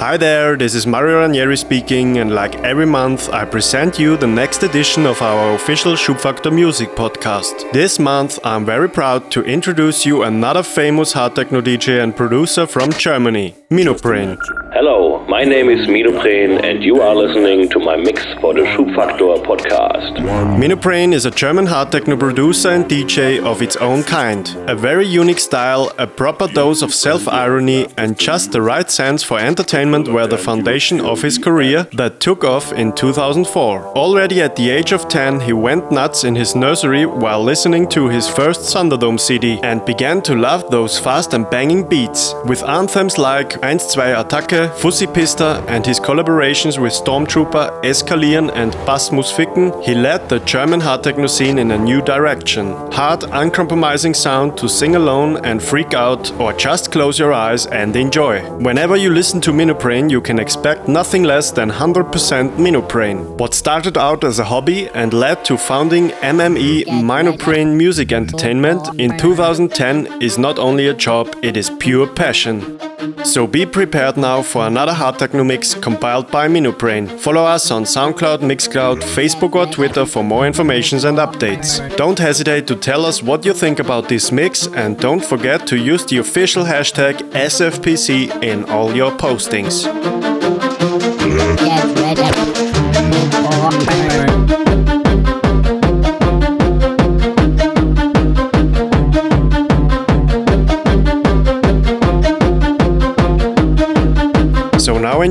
Hi there, this is Mario Ranieri speaking, and like every month, I present you the next edition of our official Schubfaktor Music podcast. This month, I'm very proud to introduce you another famous hard techno DJ and producer from Germany, Minupren. Hello, my name is Minupren, and you are listening to my mix for the Schubfaktor podcast. Minupren is a German hard techno producer and DJ of its own kind. A very unique style, a proper dose of self irony, and just the right sense for entertainment were the foundation of his career that took off in 2004. Already at the age of 10, he went nuts in his nursery while listening to his first Thunderdome CD and began to love those fast and banging beats. With anthems like 1, 2 Attacke, Fussi Pista, and his collaborations with Stormtrooper, Eskalieren, and Ficken, he led the German hard techno scene in a new direction. Hard, uncompromising sound to sing alone and freak out, or just close your eyes and enjoy. Whenever you listen to Minupren, you can expect nothing less than 100% Minupren. What started out as a hobby and led to founding MME Minupren Music Entertainment in 2010 is not only a job, it is pure passion. So be prepared now for another hard techno mix compiled by Minupren. Follow us on SoundCloud, Mixcloud, Facebook or Twitter for more informations and updates. Don't hesitate to tell us what you think about this mix and don't forget to use the official hashtag SFPC in all your postings.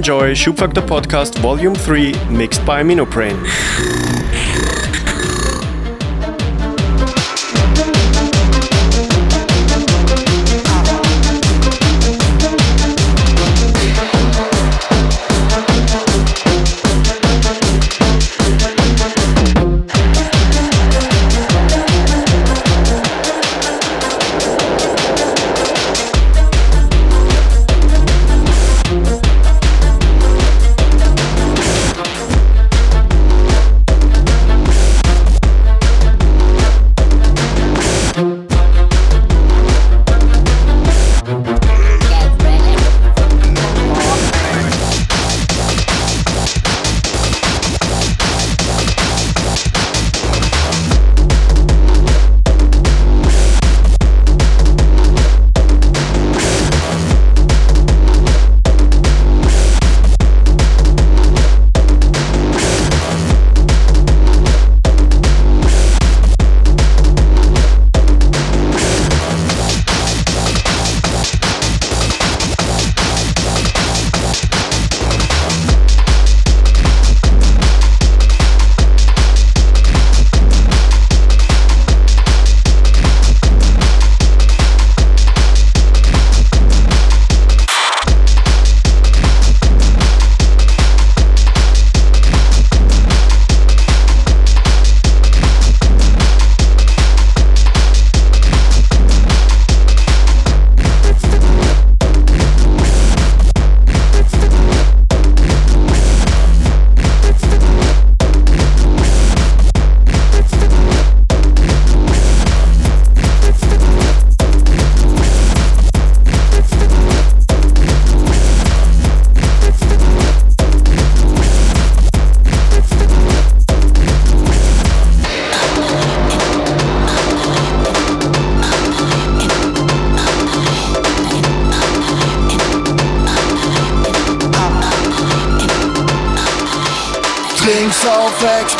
Enjoy Schubfaktor Podcast Volume 3 mixed by Minupren.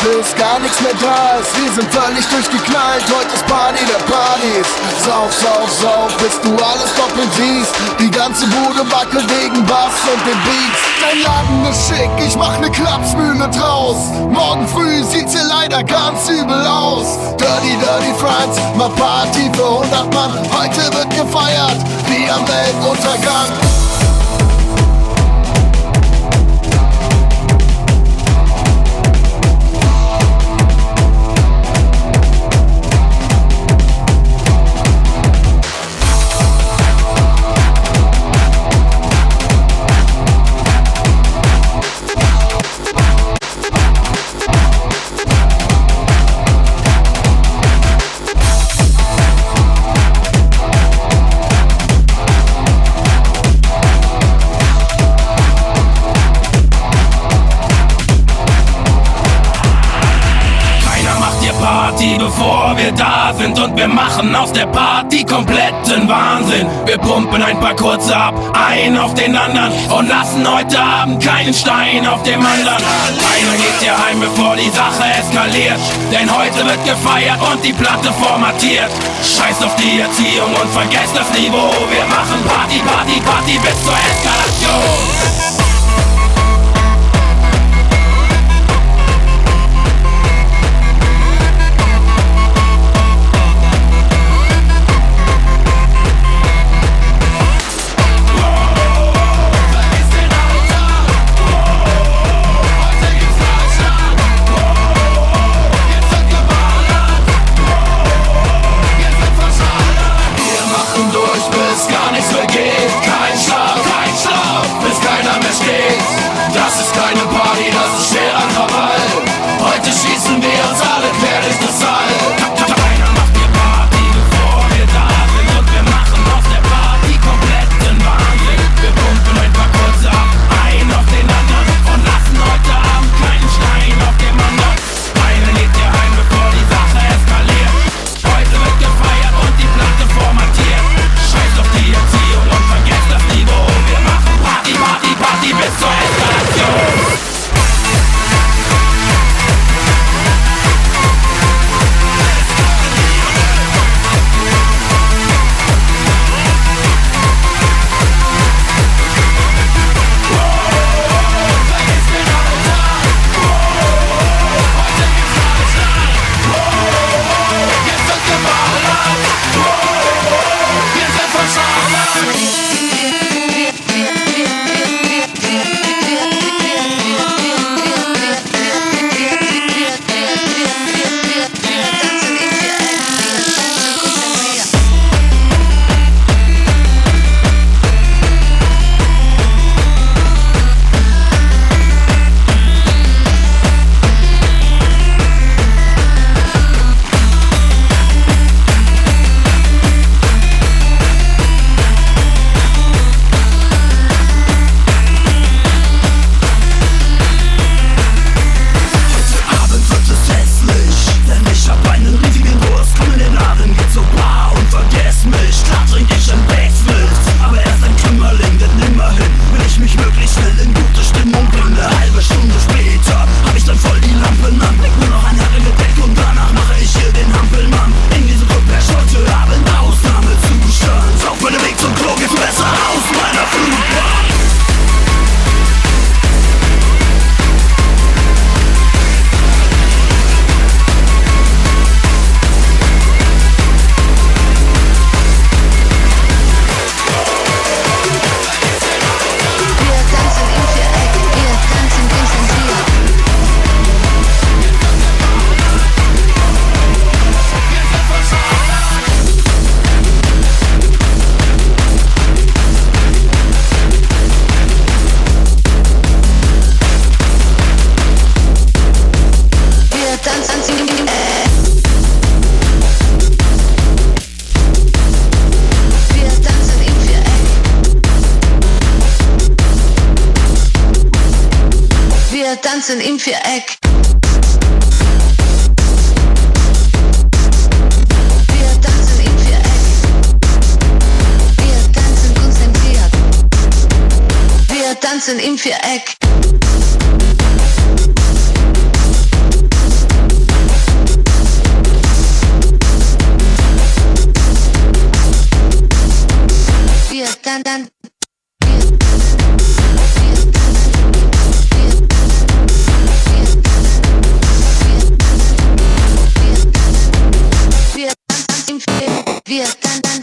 Bis gar nichts mehr da ist. Wir sind völlig durchgeknallt, heute ist Party der Partys. Sauf, sauf, sauf, bis du alles doppelt siehst. Die ganze Bude wackelt wegen Bass und den Beats. Dein Laden ist schick, ich mach ne Klapsmühle draus. Morgen früh sieht's hier leider ganz übel aus. Dirty, dirty Friends, mal Party für 100 Mann. Heute wird gefeiert, wie am Weltuntergang. Aus der Party kompletten Wahnsinn. Wir pumpen ein paar kurze ab, ein auf den anderen und lassen heute Abend keinen Stein auf dem anderen. Keiner geht hier heim, bevor die Sache eskaliert. Denn heute wird gefeiert und die Platte formatiert. Scheiß auf die Erziehung und vergesst das Niveau. Wir machen Party, Party, Party bis zur Eskalation.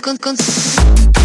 Con con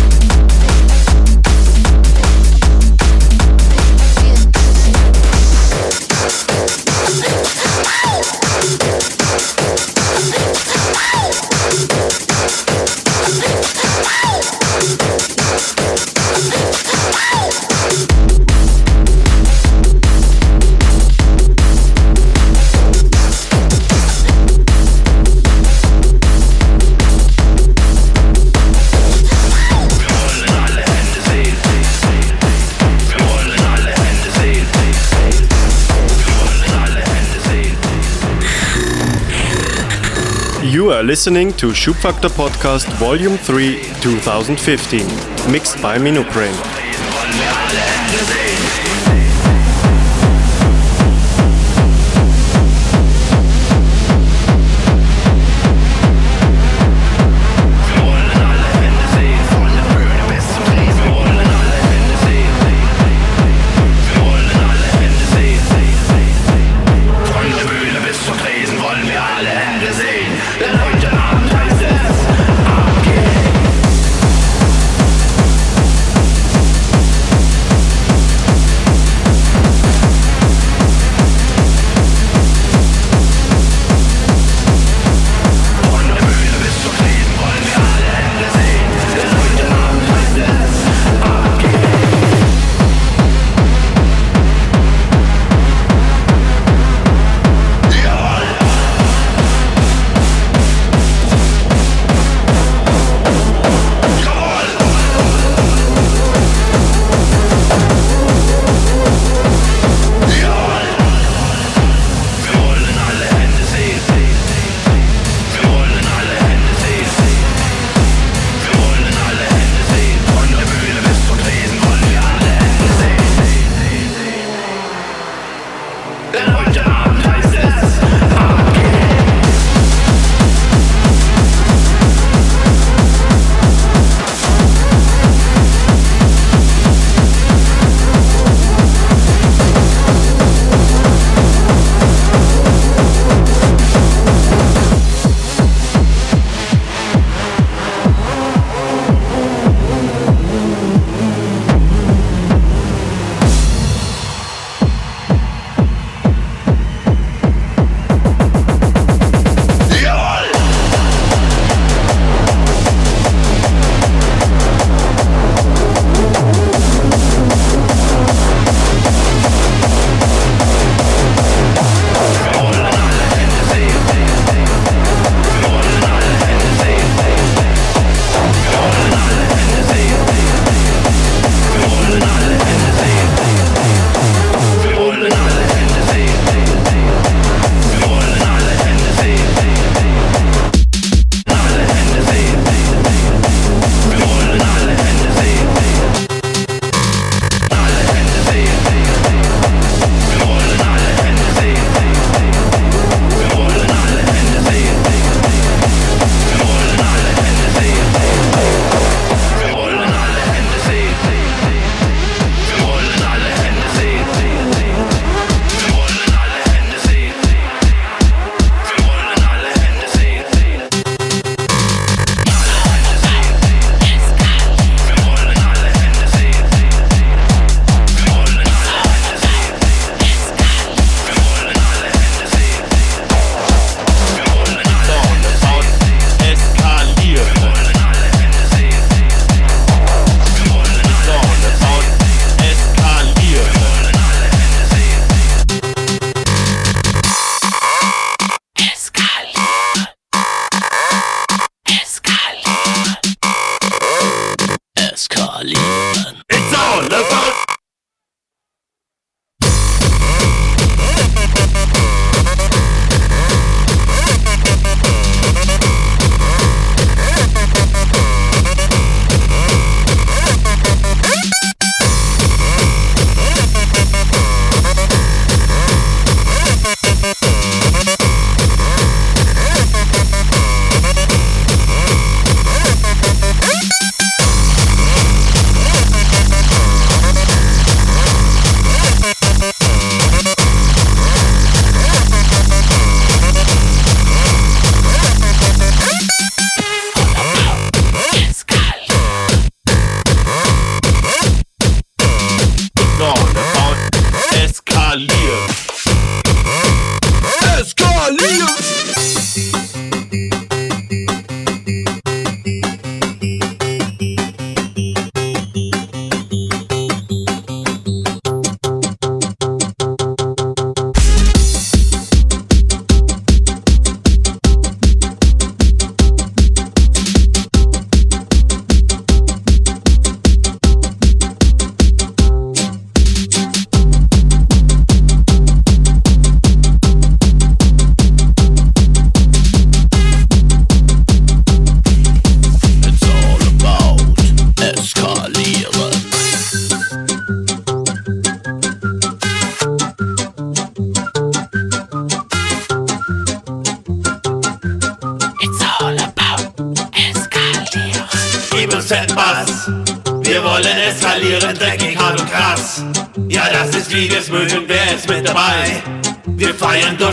listening to Schubfaktor Podcast Volume 3 2015, mixed by Minupren.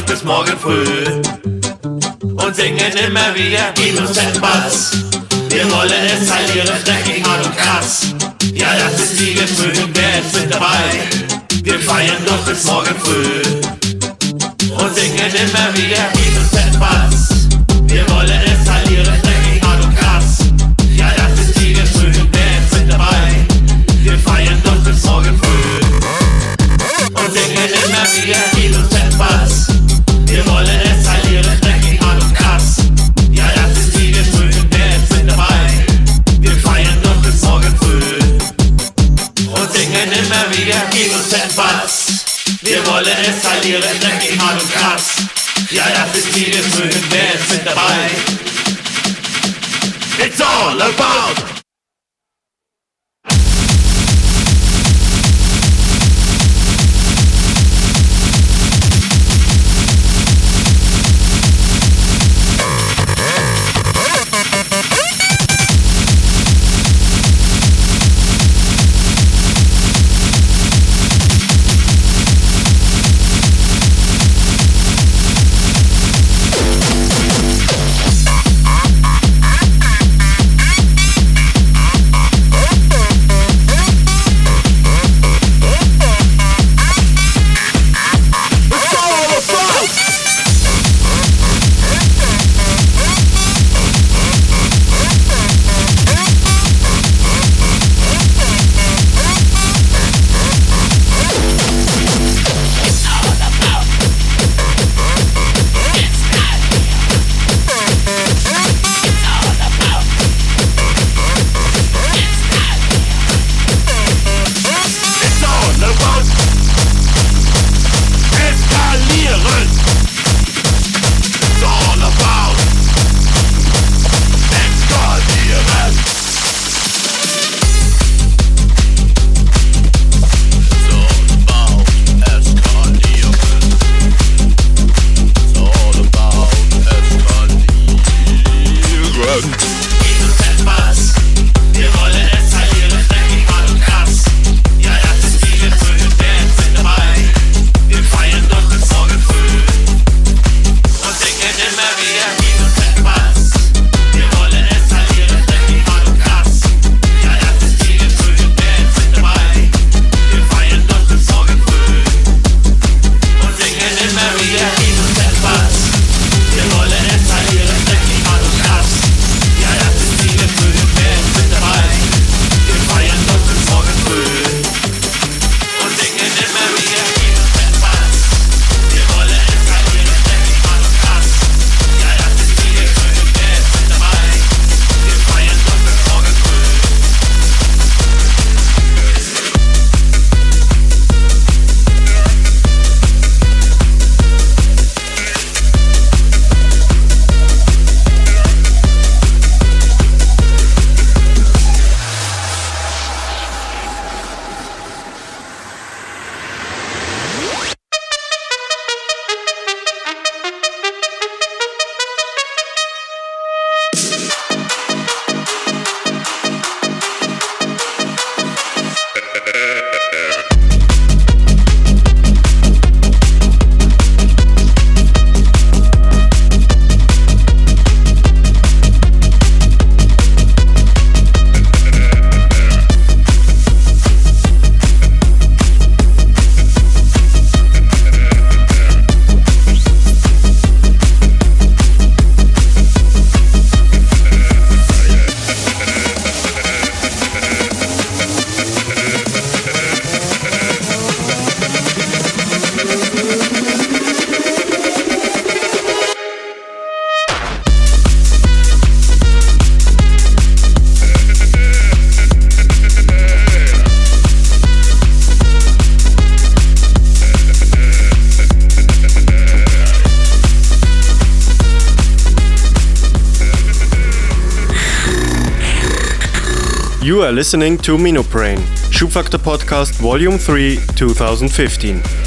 bis morgen früh und singen immer wieder, gib uns Bass. Wir wollen es verlieren, dreckig, hart und krass. Ja, das ist die Gefühlung, wir sind dabei. Wir feiern doch bis morgen früh und singen immer wieder, gib uns listening to Minupren, Schubfaktor Podcast Volume 3, 2015.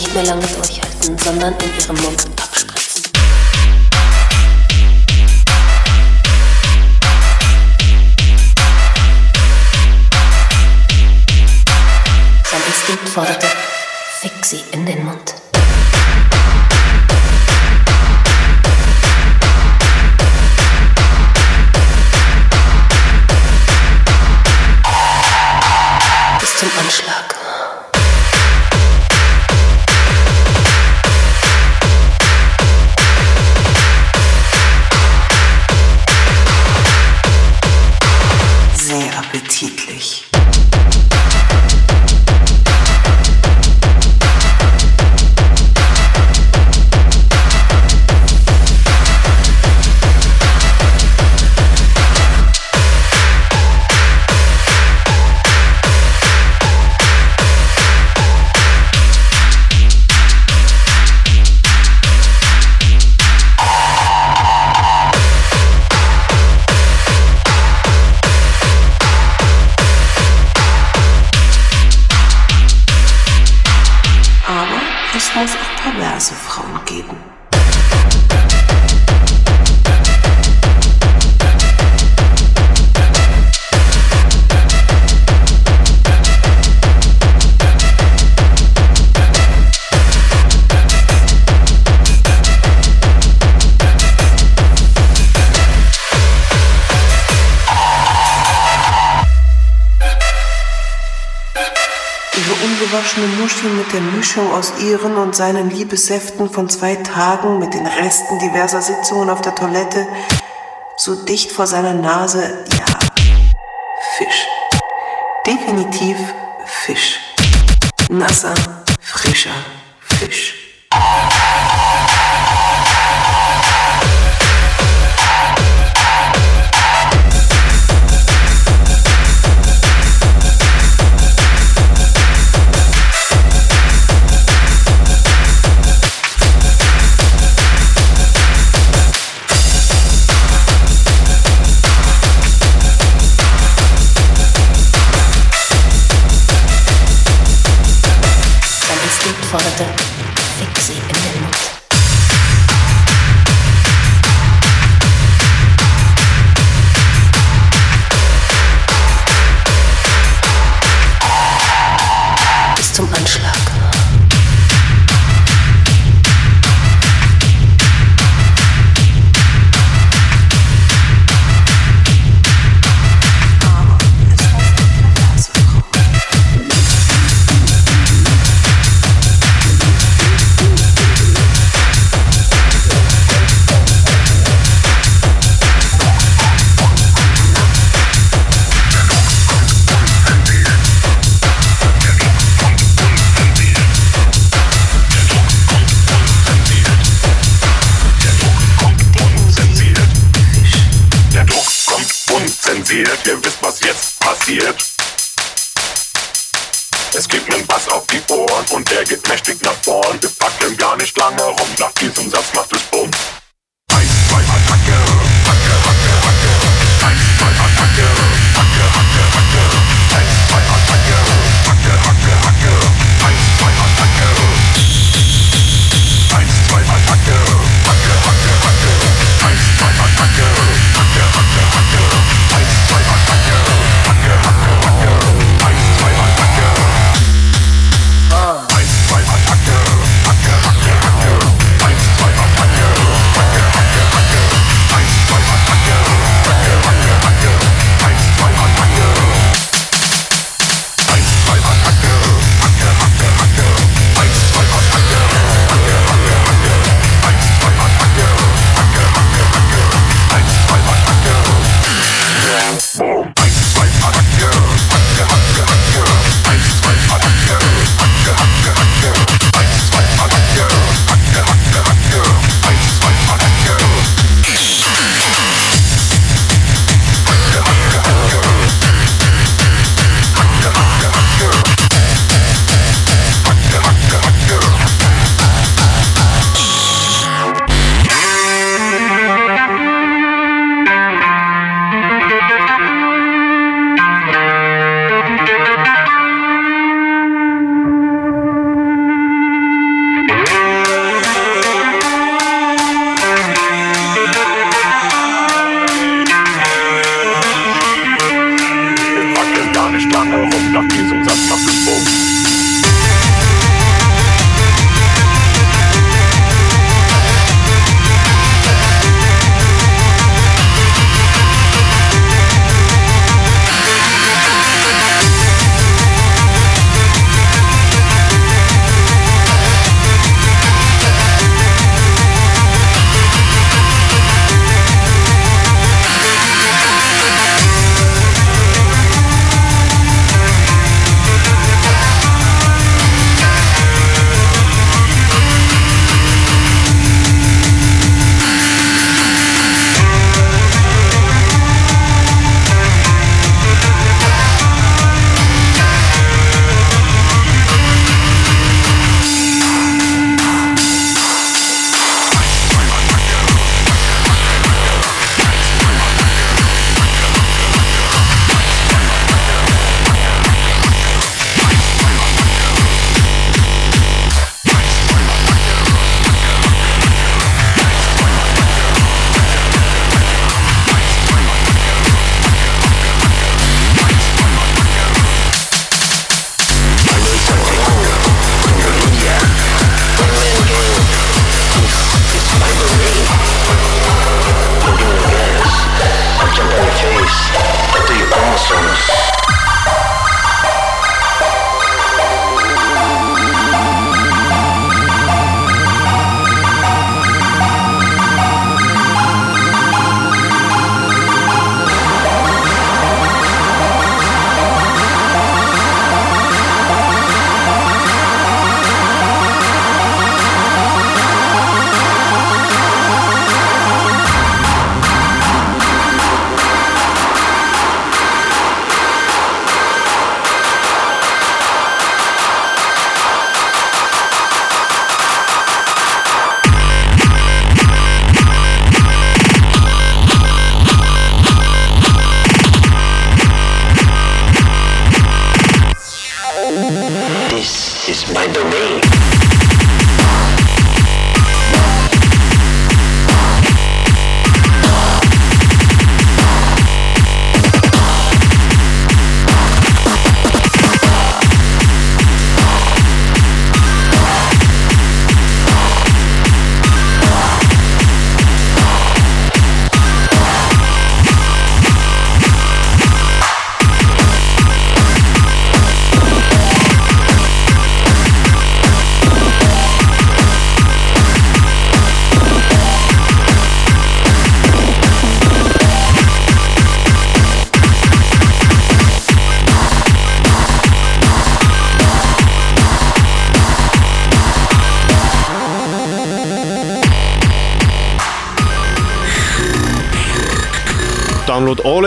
nicht mehr lange durchhalten, sondern in ihrem Mund Mischung aus ihren und seinen Liebessäften von zwei Tagen mit den Resten diverser Sitzungen auf der Toilette, so dicht vor seiner Nase, ja, Fisch. Definitiv Fisch. Nasser,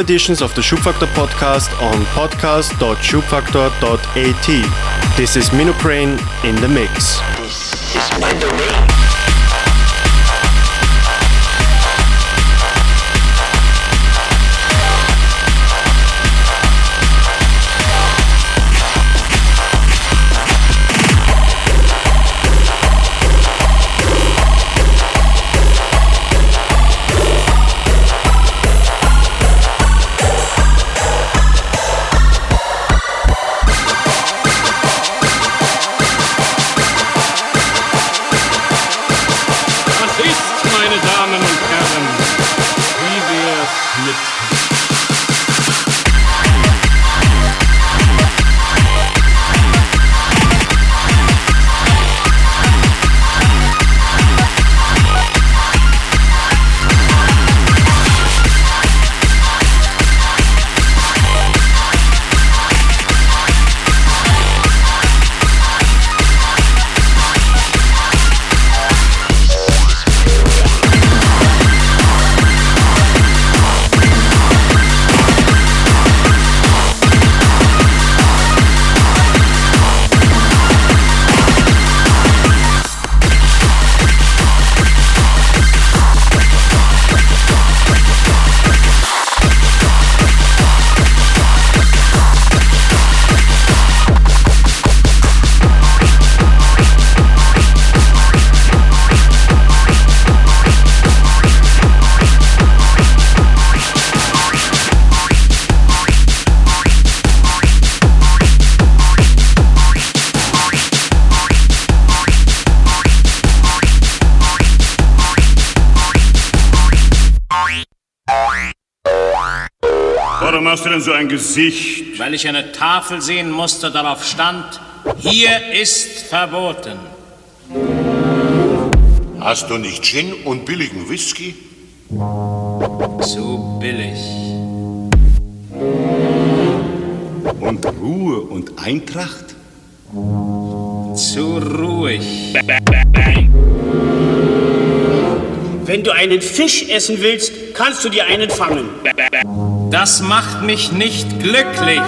editions of the Schubfaktor podcast on podcast.schubfaktor.at. This is Minupren in the mix. This is. Hast du denn so ein Gesicht? Weil ich eine Tafel sehen musste, darauf stand, hier ist verboten. Hast du nicht Gin und billigen Whisky? Zu billig. Und Ruhe und Eintracht? Zu ruhig. Wenn du einen Fisch essen willst, kannst du dir einen fangen. Das macht mich nicht glücklich.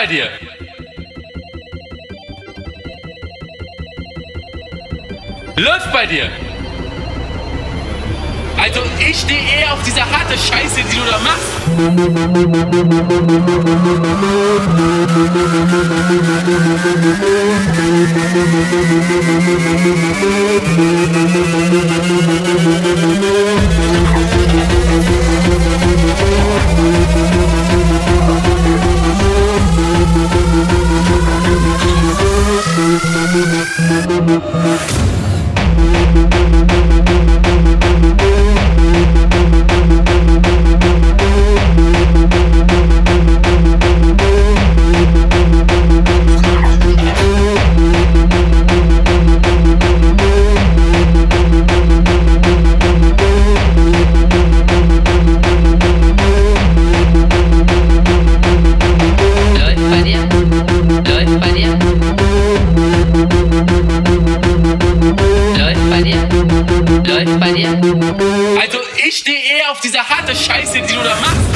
Bei dir! Läuft bei dir! Also ich stehe eher auf diese harte Scheiße, die du da machst. Harte Scheiße, die du da machst.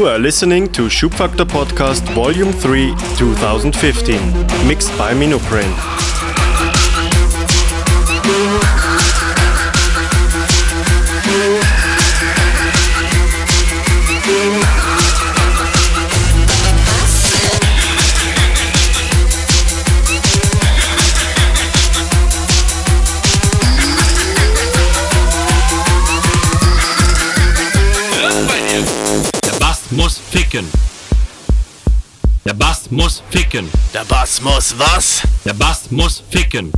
You are listening to Schubfaktor Podcast Volume 3 2015, mixed by Minupren. Der Bass muss was? Der Bass muss ficken.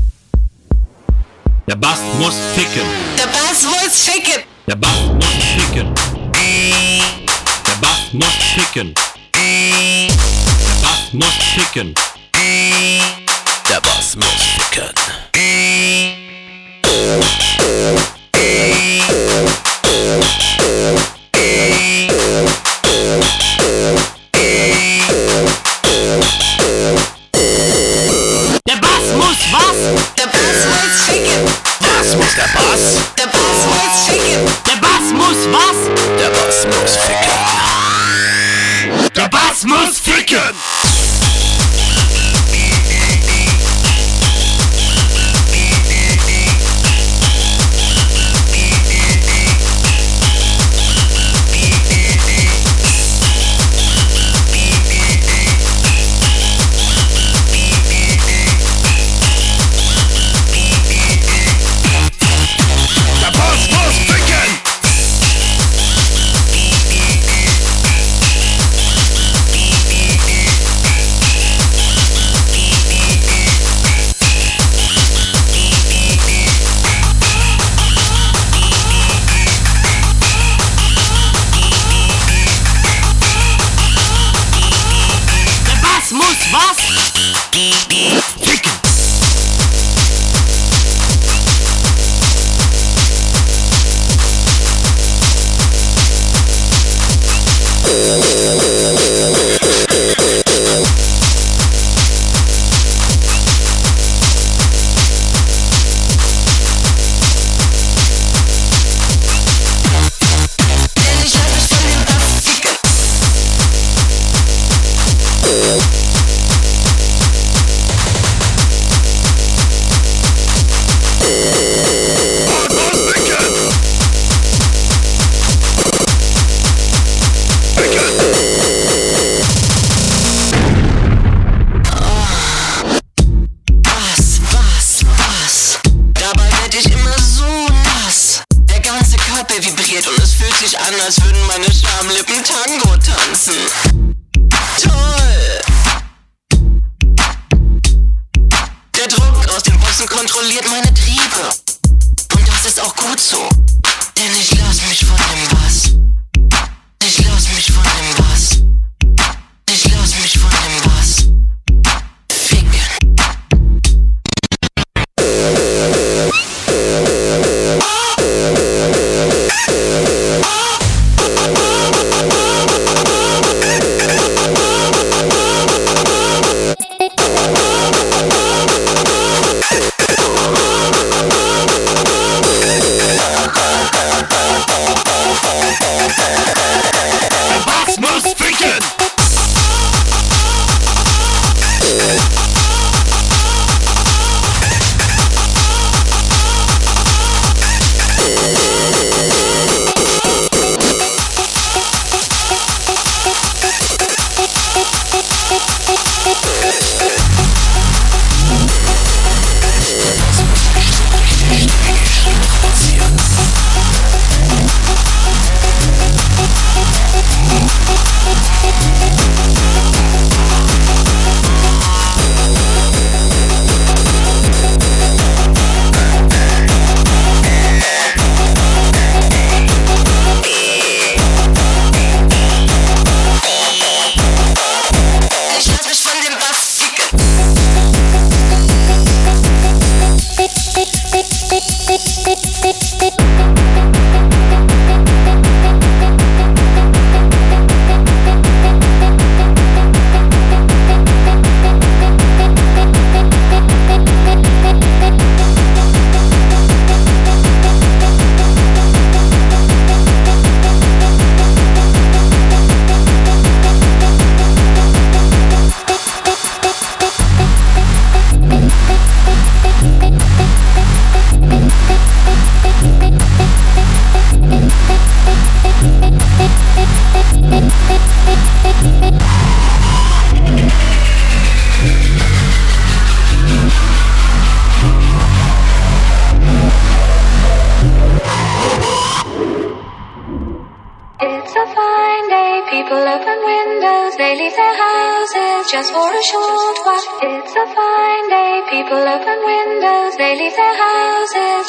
Der Bass muss ficken. Der Bass muss ficken. Der Bass muss ficken. Der Bass muss ficken. Der Bass muss ficken. muss der Bass. Der Bass muss ficken. Der Bass muss was? Der Bass muss ficken. Der Bass muss ficken.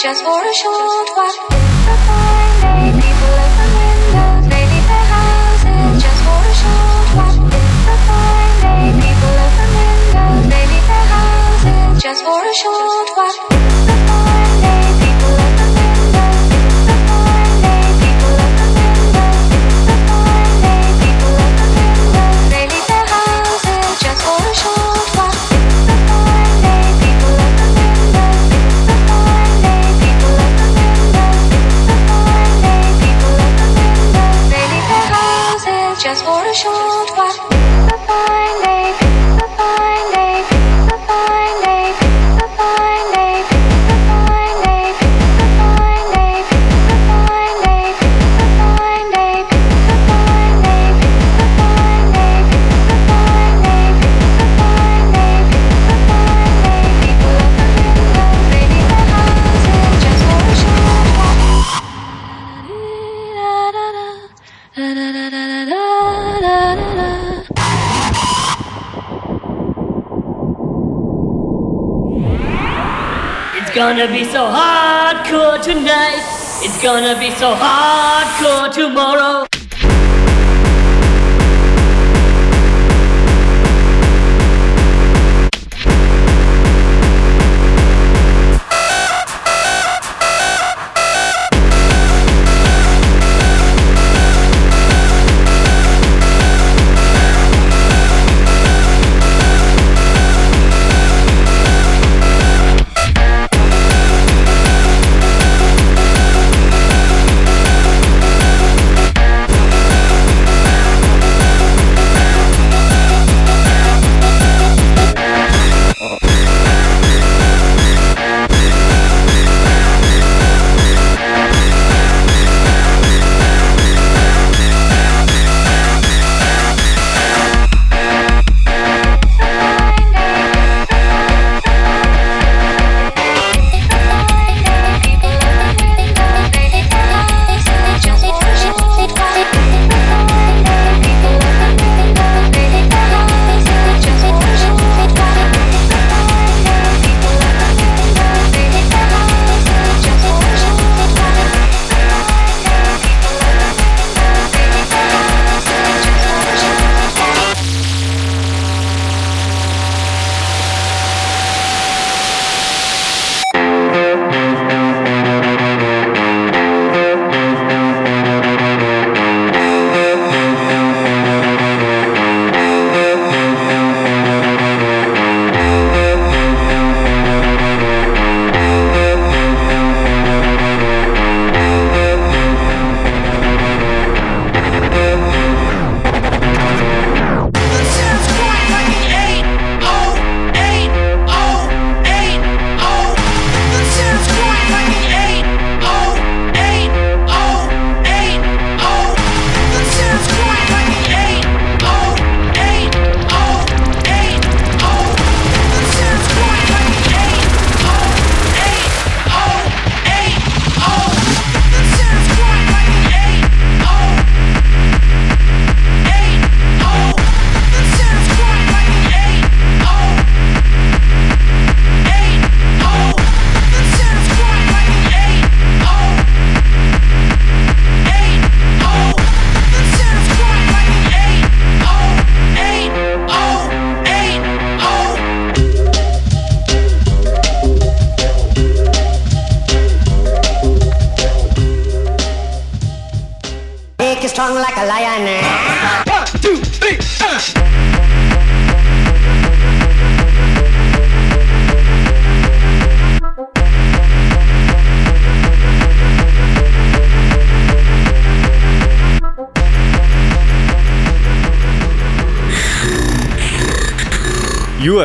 just for a short while. gonna be so hardcore tonight. It's gonna be so hardcore tomorrow.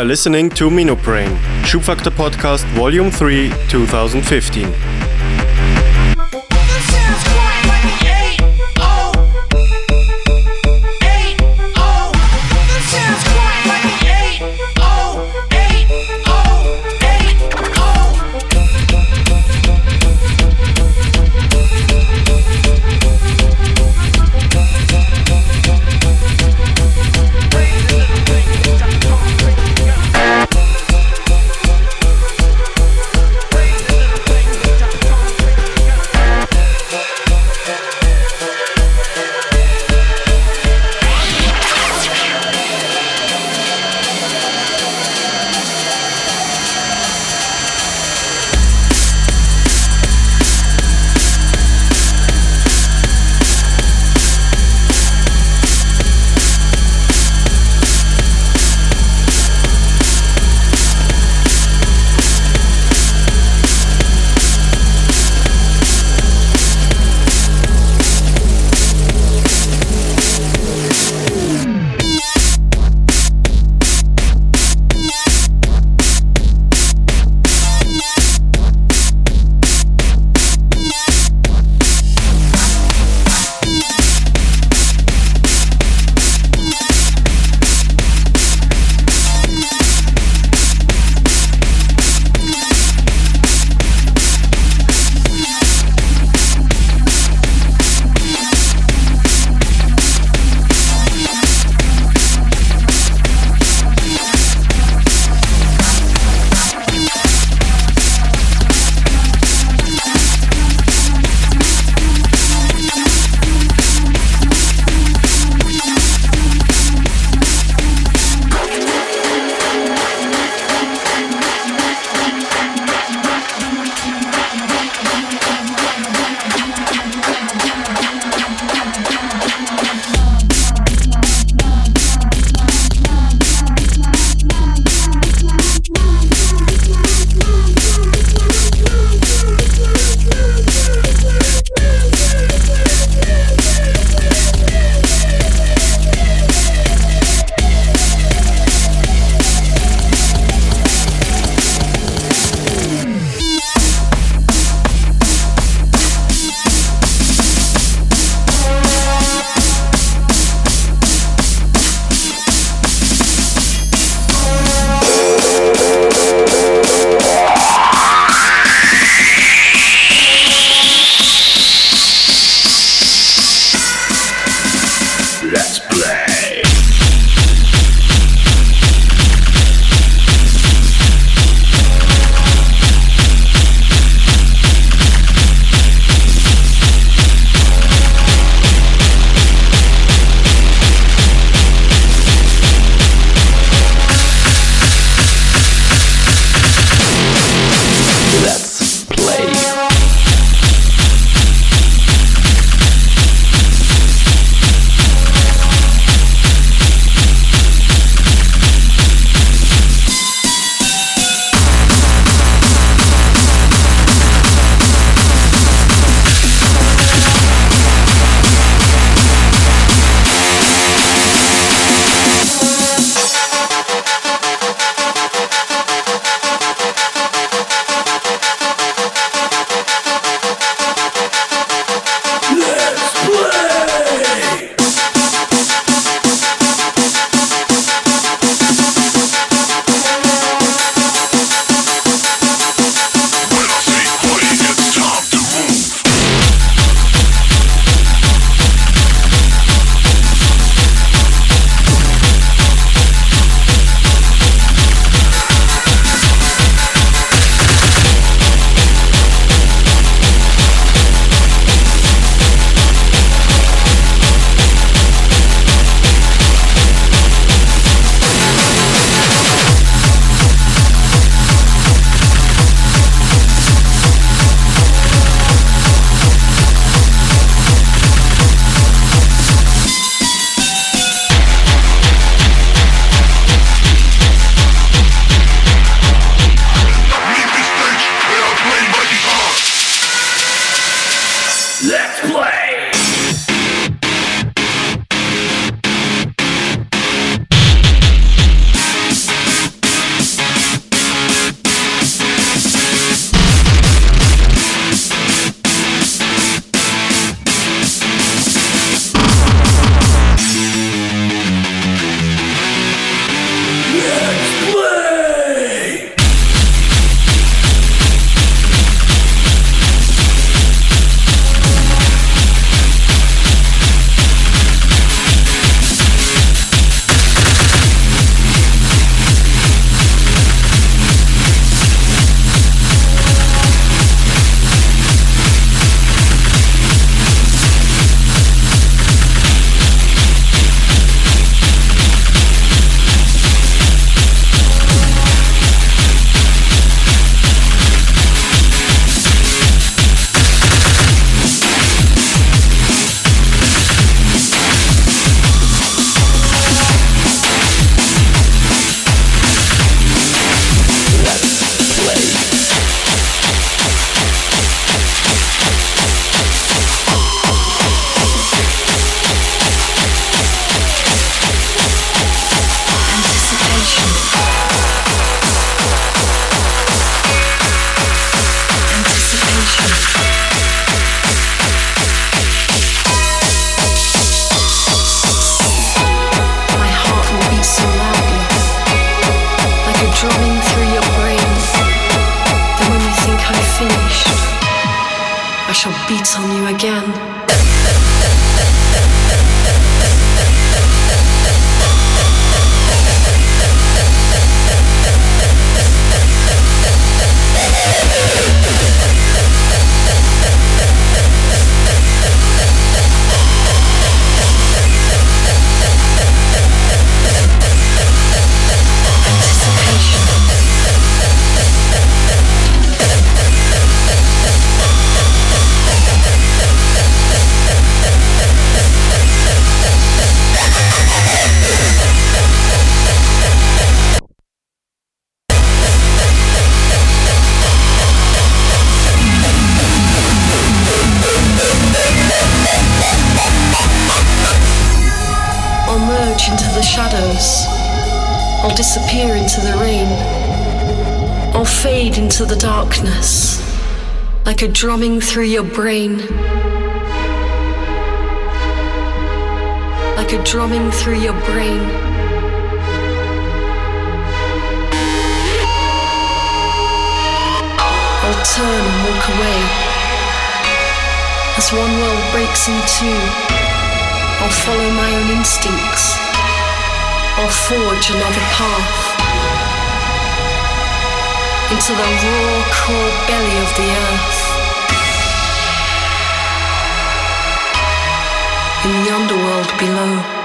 listening to Minupren, Schubfaktor Podcast Volume 3, 2015. Drumming through your brain. Like a drumming through your brain. I'll turn and walk away. As one world breaks in two, I'll follow my own instincts I'll forge another path into the raw core belly of the earth. In the underworld below.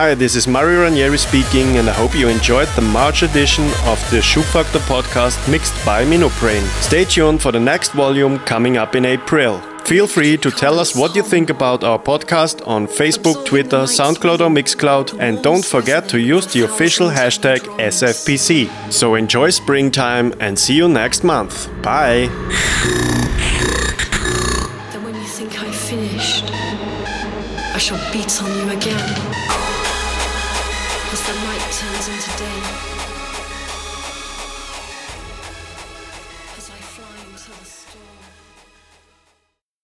Hi, this is Mario Ranieri speaking, and I hope you enjoyed the March edition of the Schubfaktor podcast mixed by Minupren. Stay tuned for the next volume coming up in April. Feel free to tell us what you think about our podcast on Facebook, Twitter, SoundCloud, or Mixcloud, and don't forget to use the official hashtag SFPC. So enjoy springtime and see you next month. Bye. Then when you think I've finished, I shall beat on you again